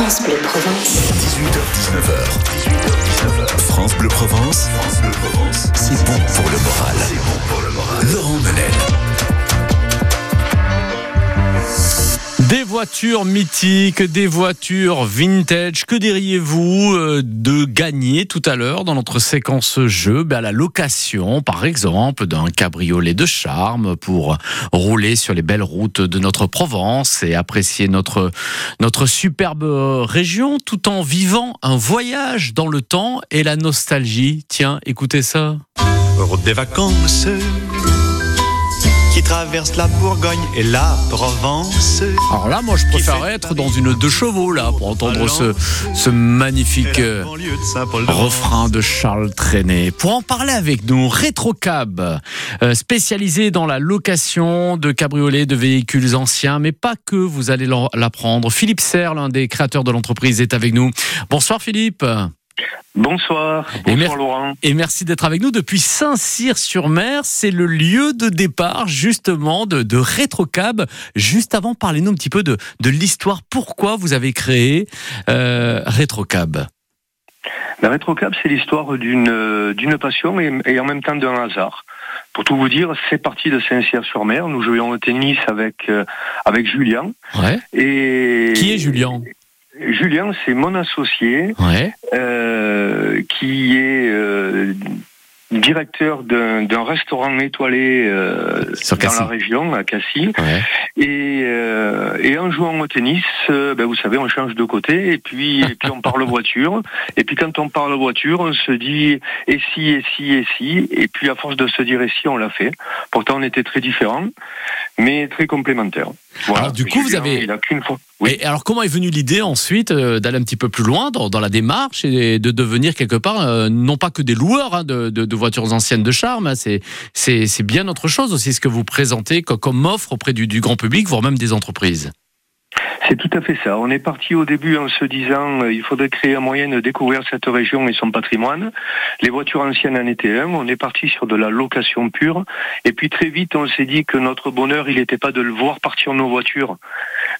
France Bleu Provence. 18h-19h. 18h-19h. France Bleu Provence. France Bleu Provence. C'est bon pour le moral. C'est bon pour le moral. Laurent Menel. Des voitures mythiques, des voitures vintage. Que diriez-vous euh, de gagner tout à l'heure dans notre séquence jeu? Ben, à la location, par exemple, d'un cabriolet de charme pour rouler sur les belles routes de notre Provence et apprécier notre, notre superbe région tout en vivant un voyage dans le temps et la nostalgie. Tiens, écoutez ça. Qui traverse la Bourgogne et la Provence. Alors là, moi, je préférerais être dans une deux chevaux, là, pour entendre ce, ce magnifique euh, refrain de Charles Trenet. Pour en parler avec nous, Rétrocab, euh, spécialisé dans la location de cabriolets, de véhicules anciens, mais pas que, vous allez l'apprendre. Philippe Serre, l'un des créateurs de l'entreprise, est avec nous. Bonsoir Philippe. Bonsoir, Et bonsoir mer- Laurent. Et merci d'être avec nous depuis Saint-Cyr-sur-Mer. C'est le lieu de départ justement de, de Rétrocab. Juste avant, parlez-nous un petit peu de, de l'histoire. Pourquoi vous avez créé euh, Rétrocab? La rétrocab, c'est l'histoire d'une d'une passion et, et en même temps d'un hasard. Pour tout vous dire, c'est parti de Saint-Cyr-sur-Mer. Nous jouions au tennis avec euh, avec Julien. Ouais. Et Qui est Julien? Julien, c'est mon associé Ouais. euh, qui est euh, directeur d'un restaurant étoilé euh, dans la région, à Cassis. Ouais. Et, euh, et en jouant au tennis, euh, ben vous savez, on change de côté et puis, et puis on parle voiture. Et puis quand on parle voiture, on se dit et si, et si, et si. Et puis à force de se dire et si, on l'a fait. Pourtant, on était très différents, mais très complémentaires. Voilà. Alors, du coup, vous avez- Il a qu'une fois. Oui. Et alors, comment est venue l'idée ensuite euh, d'aller un petit peu plus loin dans, dans la démarche et de devenir quelque part, euh, non pas que des loueurs hein, de, de- de voitures anciennes de charme, hein, c'est c'est bien autre chose aussi ce que vous présentez co- comme offre auprès du, du grand public, voire même des entreprises. C'est tout à fait ça. On est parti au début en se disant euh, il faudrait créer un moyen de découvrir cette région et son patrimoine. Les voitures anciennes en étaient un. On est parti sur de la location pure. Et puis très vite, on s'est dit que notre bonheur, il n'était pas de le voir partir nos voitures,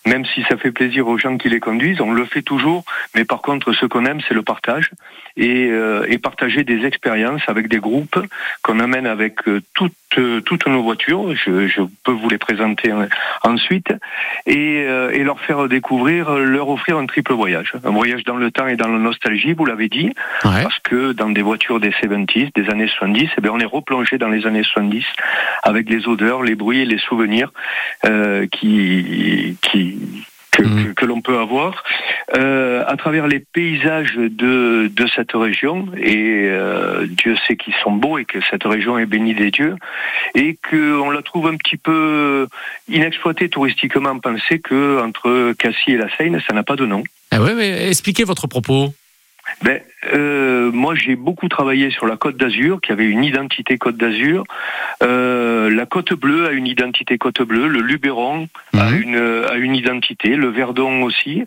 même si ça fait plaisir aux gens qui les conduisent. On le fait toujours. Mais par contre, ce qu'on aime, c'est le partage et, euh, partager des expériences avec des groupes qu'on amène avec euh, toutes, euh, toutes nos voitures. Je, peux vous les présenter euh, ensuite et leur faire découvrir, euh, leur offrir un triple voyage. Un voyage dans le temps et dans la nostalgie, vous l'avez dit, Ouais. parce que dans des voitures des 70s, des années 70, eh bien, on est replongé dans les années 70 avec les odeurs, les bruits et les souvenirs euh, qui, qui, que, Mhm. que- que l'on peut avoir euh, à travers les paysages de, de cette région et euh, Dieu sait qu'ils sont beaux et que cette région est bénie des dieux et qu'on la trouve un petit peu inexploitée touristiquement pensée que entre Cassis et la Seine ça n'a pas de nom Ah ouais, ouais, expliquez votre propos. ben, euh, moi, j'ai beaucoup travaillé sur la Côte d'Azur, qui avait une identité Côte d'Azur. Euh, la Côte Bleue a une identité Côte Bleue. Le Luberon a, Mhm. une, a une identité. Le Verdon aussi.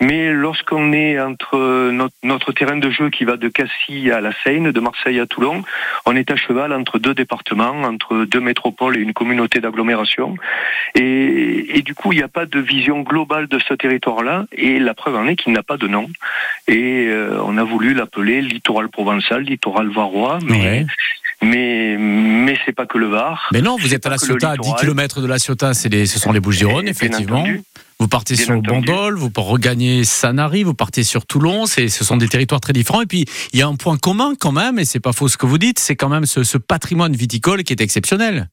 Mais lorsqu'on est entre notre, notre terrain de jeu qui va de Cassis à la Seine, de Marseille à Toulon, on est à cheval entre deux départements, entre deux métropoles et une communauté d'agglomération. Et, et du coup, il n'y a pas de vision globale de ce territoire-là. Et la preuve en est qu'il n'a pas de nom. Et euh, on a voulu l'appeler littoral provençal, littoral varois, mais Ouais. mais mais c'est pas que le Var. Mais non, vous êtes à La Ciotat, à 10 littoral. km de La Ciotat, c'est les, ce sont les Bouches-du-Rhône, effectivement. entendu. Vous partez Bien sur entendu. Bandol, vous regagnez Sanary, vous partez sur Toulon, c'est- ce sont des territoires très différents. Et puis, il y a un point commun quand même, et c'est pas faux ce que vous dites, c'est quand même ce, ce patrimoine viticole qui est exceptionnel.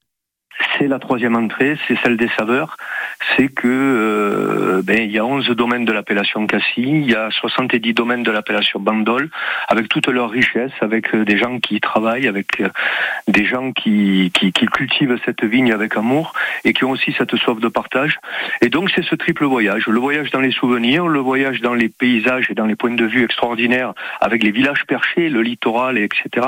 C'est la troisième entrée, c'est celle des saveurs. C'est que euh, ben, il y a 11 domaines de l'appellation Cassis, il y a 70 domaines de l'appellation Bandol, avec toute leur richesse, avec euh, des gens qui y travaillent, avec euh, des gens qui, qui, qui cultivent cette vigne avec amour et qui ont aussi cette soif de partage. Et donc c'est ce triple voyage, le voyage dans les souvenirs, le voyage dans les paysages et dans les points de vue extraordinaires, avec les villages perchés, le littoral, et etc.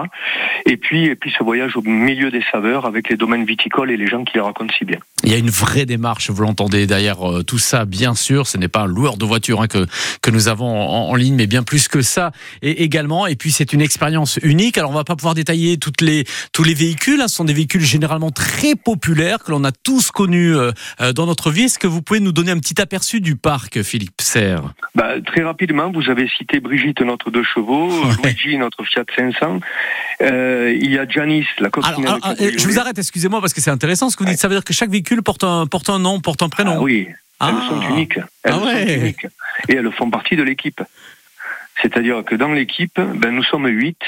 Et puis, et puis ce voyage au milieu des saveurs, avec les domaines viticoles et les gens qui les racontent si bien. Il y a une vraie démarche, vous l'entendez derrière euh, tout ça, bien sûr. Ce n'est pas un loueur de voiture hein, que, que nous avons en, ligne, mais bien plus que ça et également. Et puis c'est une expérience unique. Alors on va pas pouvoir détailler toutes les, tous les véhicules. Hein. Ce sont des véhicules généralement très populaires que l'on a tous connus euh, euh, dans notre vie. Est-ce que vous pouvez nous donner un petit aperçu du parc, Philippe Serre? Bah, Très rapidement, vous avez cité Brigitte, notre deux chevaux, Luigi, notre Fiat 500. il y a Janice, la alors, Je vous arrête, excusez-moi, parce que c'est intéressant ce que vous dites. Ça veut dire que chaque véhicule portent un, porte un nom, portent un prénom. Ah oui, elles ah. sont uniques. Elles ah sont uniques. Et elles font partie de l'équipe. C'est-à-dire que dans l'équipe, ben, nous sommes huit,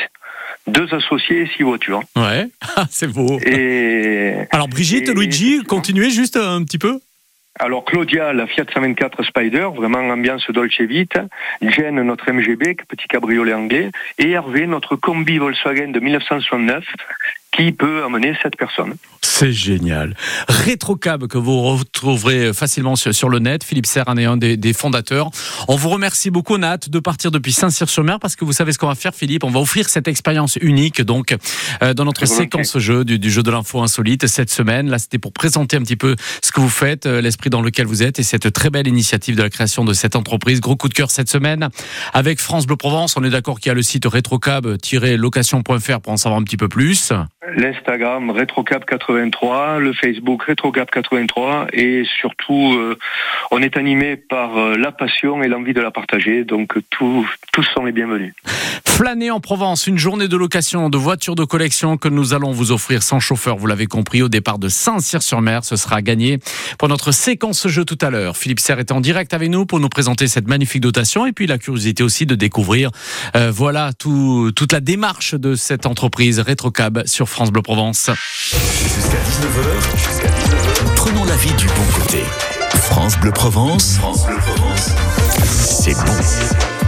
deux associés et six voitures. Ouais, ah, c'est beau. Et Alors Brigitte, Luigi, continuez juste un petit peu. Alors Claudia, la Fiat 124 Spider, vraiment ambiance Dolce Vita. Jen, notre MGB, petit cabriolet anglais. Et Hervé, notre combi Volkswagen de 1969, qui peut amener cette personne. C'est génial. Rétrocab que vous retrouverez facilement sur, le net. Philippe Serran est un des, fondateurs. On vous remercie beaucoup. On a hâte de partir depuis Saint-Cyr-sur-Mer parce que vous savez ce qu'on va faire, Philippe. On va offrir cette expérience unique donc euh, dans notre séquence jeu du, jeu de l'info insolite cette semaine. Là, c'était pour présenter un petit peu ce que vous faites, euh, l'esprit dans lequel vous êtes et cette très belle initiative de la création de cette entreprise. Gros coup de cœur cette semaine avec France Bleu Provence. On est d'accord qu'il y a le site rétrocab-location.fr pour en savoir un petit peu plus l'Instagram RetroCap83, le Facebook RetroCap83 et surtout euh, on est animé par euh, la passion et l'envie de la partager donc tous sont les bienvenus. Flâner en Provence, une journée de location de voitures de collection que nous allons vous offrir sans chauffeur, vous l'avez compris, au départ de Saint-Cyr-sur-Mer, ce sera gagné pour notre séquence jeu tout à l'heure. Philippe Serre est en direct avec nous pour nous présenter cette magnifique dotation et puis la curiosité aussi de découvrir euh, voilà tout, toute la démarche de cette entreprise RetroCab sur France France Bleu Provence. Jusqu'à 19h, prenons la vie du bon côté. France Bleu Provence, France Bleu Provence, c'est bon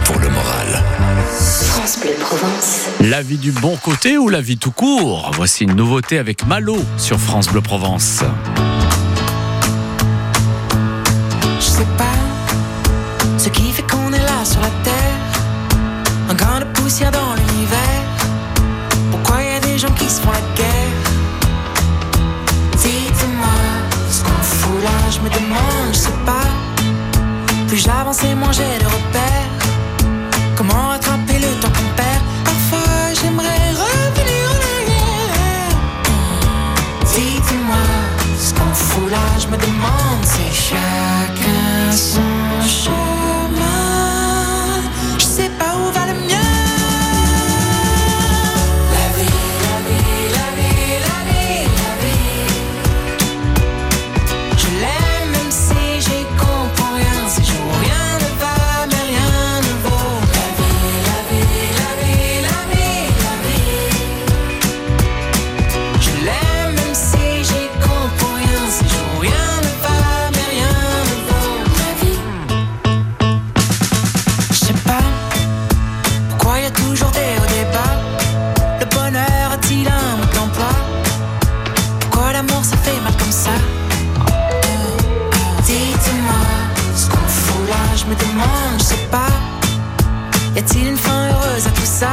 pour le moral. France Bleu Provence. La vie du bon côté ou la vie tout court? Voici une nouveauté avec Malo sur France Bleu Provence. Je sais pas ce qui fait qu'on est là sur la terre. Un grain de poussière dans l'univers qui se font la guerre. Dites-moi ce qu'on fout là, je me demande, je sais pas. Plus j'avance et moins j'ai de repères. Comment rattraper le temps qu'on perd? Parfois j'aimerais revenir en arrière. Dites-moi ce qu'on fout là, je me demande, c'est chacun son Est-il une fin heureuse à tout ça?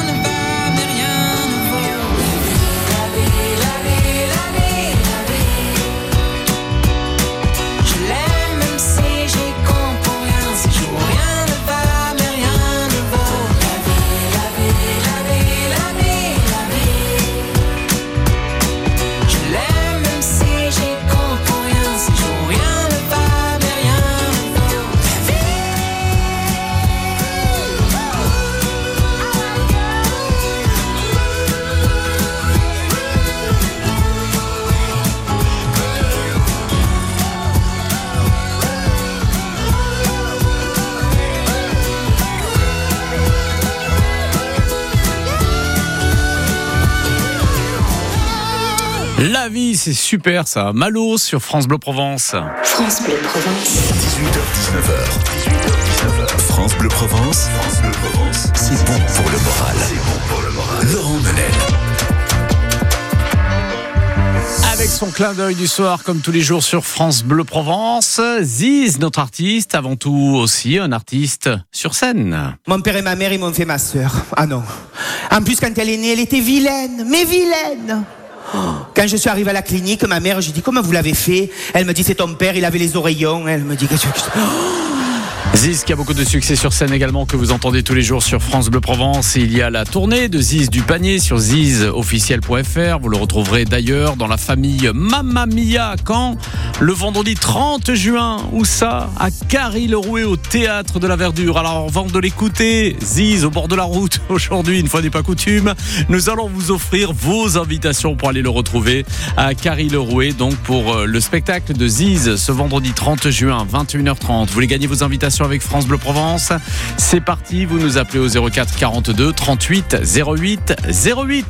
La vie, c'est super ça. Malo sur France Bleu Provence. France Bleu Provence. 18h-19h. 18h-19h. France Bleu Provence. France Bleu Provence. C'est bon pour le moral. C'est bon pour le moral. Laurent Menel. Avec son clin d'œil du soir, comme tous les jours sur France Bleu Provence, Ziz, notre artiste, avant tout aussi un artiste sur scène. Mon père et ma mère, ils m'ont fait ma sœur. Ah non. En plus, quand elle est née, elle était vilaine, mais vilaine. Quand je suis arrivé à la clinique, ma mère, j'ai dit comment vous l'avez fait? Elle me dit c'est ton père, il avait les oreillons. Elle me dit qu'est-ce que Ziz qui a beaucoup de succès sur scène également que vous entendez tous les jours sur France Bleu Provence. Il y a la tournée de Ziz du panier sur zizofficiel.fr. Vous le retrouverez d'ailleurs dans la famille Mamma Mia quand le vendredi 30 juin. Où ça? À Carry-le-Rouet au théâtre de la Verdure. Alors avant de l'écouter, Ziz au bord de la route aujourd'hui, une fois n'est pas coutume, nous allons vous offrir vos invitations pour aller le retrouver à Carry-le-Rouet. Donc pour euh, le spectacle de Ziz ce vendredi 30 juin 21h30. Vous voulez gagner vos invitations? Avec France Bleu Provence. C'est parti, vous nous appelez au 04 42 38 08 08.